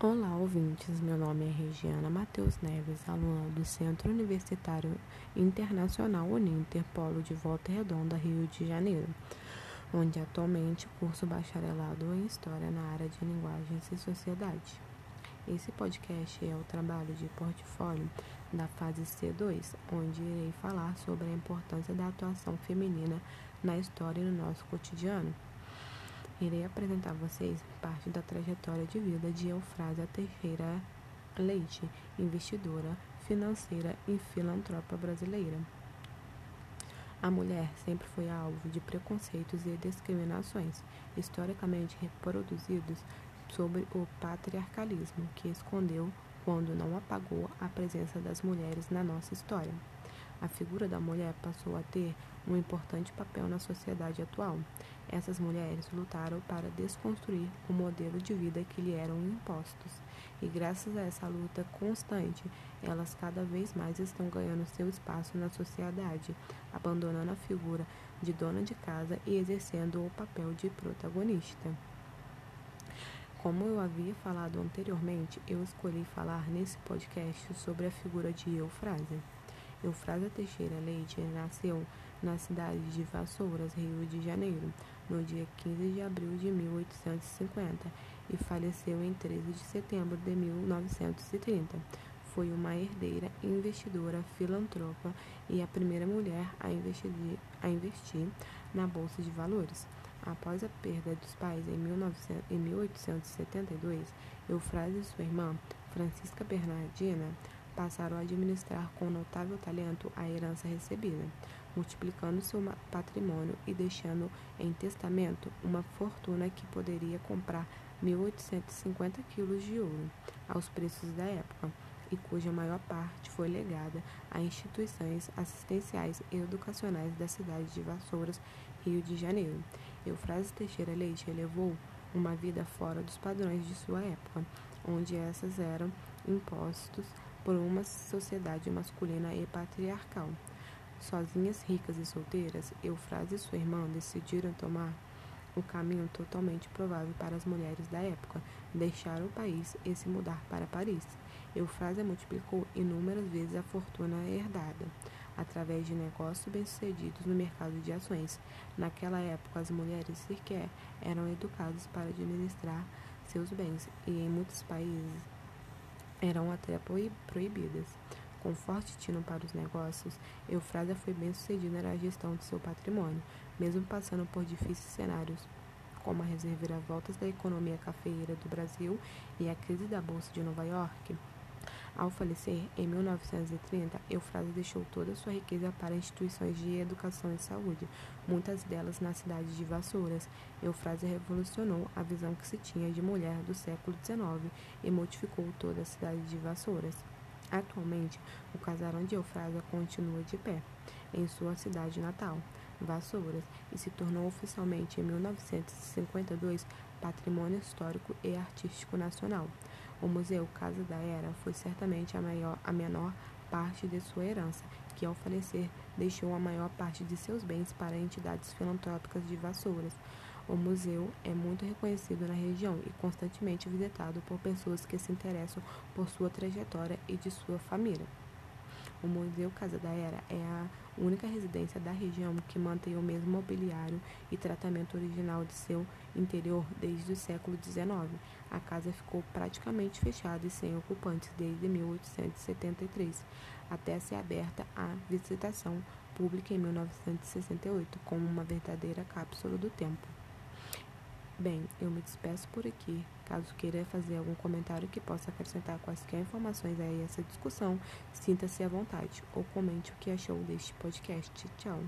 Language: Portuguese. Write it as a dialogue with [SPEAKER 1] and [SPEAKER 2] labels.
[SPEAKER 1] Olá, ouvintes. Meu nome é Regiana Matheus Neves, aluna do Centro Universitário Internacional Uninter, Polo de Volta Redonda, Rio de Janeiro, onde atualmente curso bacharelado em História na área de Linguagens e Sociedade. Esse podcast é o trabalho de portfólio da fase C2, onde irei falar sobre a importância da atuação feminina na história e no nosso cotidiano. Irei apresentar a vocês parte da trajetória de vida de Eufrásia Teixeira Leite, investidora financeira e filantropa brasileira. A mulher sempre foi alvo de preconceitos e discriminações historicamente reproduzidos sobre o patriarcalismo, que escondeu, quando não apagou, a presença das mulheres na nossa história. A figura da mulher passou a ter um importante papel na sociedade atual. Essas mulheres lutaram para desconstruir o modelo de vida que lhe eram impostos. E graças a essa luta constante, elas cada vez mais estão ganhando seu espaço na sociedade, abandonando a figura de dona de casa e exercendo o papel de protagonista. Como eu havia falado anteriormente, eu escolhi falar nesse podcast sobre a figura de Eufrásia. Eufrásia Teixeira Leite nasceu na cidade de Vassouras, Rio de Janeiro, no dia 15 de abril de 1850 e faleceu em 13 de setembro de 1930. Foi uma herdeira, investidora, filantropa e a primeira mulher a investir, a investir na Bolsa de Valores. Após a perda dos pais em, 1900, em 1872, Eufrásia e sua irmã, Francisca Bernardina, passaram a administrar com notável talento a herança recebida, multiplicando seu patrimônio e deixando em testamento uma fortuna que poderia comprar 1.850 quilos de ouro aos preços da época e cuja maior parte foi legada a instituições assistenciais e educacionais da cidade de Vassouras, Rio de Janeiro. Eufrásia Teixeira Leite elevou uma vida fora dos padrões de sua época, onde essas eram impostos por uma sociedade masculina e patriarcal. Sozinhas, ricas e solteiras, Eufrásia e sua irmã decidiram tomar o caminho totalmente provável para as mulheres da época, deixar o país e se mudar para Paris. Eufrásia multiplicou inúmeras vezes a fortuna herdada, através de negócios bem-sucedidos no mercado de ações. Naquela época, as mulheres sequer eram educadas para administrar seus bens, e em muitos países eram até proibidas. Com forte tino para os negócios, Eufrásia foi bem sucedida na gestão de seu patrimônio, mesmo passando por difíceis cenários, como a reviravoltas da economia cafeeira do Brasil e a crise da Bolsa de Nova York. Ao falecer em 1930, Eufrásia deixou toda sua riqueza para instituições de educação e saúde, muitas delas na cidade de Vassouras. Eufrásia revolucionou a visão que se tinha de mulher do século XIX e modificou toda a cidade de Vassouras. Atualmente, o casarão de Eufrásia continua de pé em sua cidade natal, Vassouras, e se tornou oficialmente em 1952 Patrimônio Histórico e Artístico Nacional. O Museu Casa da Era foi certamente a, maior, a menor parte de sua herança, que ao falecer deixou a maior parte de seus bens para entidades filantrópicas de Vassouras. O museu é muito reconhecido na região e constantemente visitado por pessoas que se interessam por sua trajetória e de sua família. O Museu Casa da Era é a única residência da região que mantém o mesmo mobiliário e tratamento original de seu interior desde o século XIX. A casa ficou praticamente fechada e sem ocupantes desde 1873, até ser aberta à visitação pública em 1968, como uma verdadeira cápsula do tempo. Bem, eu me despeço por aqui. Caso queira fazer algum comentário que possa acrescentar quaisquer informações a essa discussão, sinta-se à vontade ou comente o que achou deste podcast. Tchau!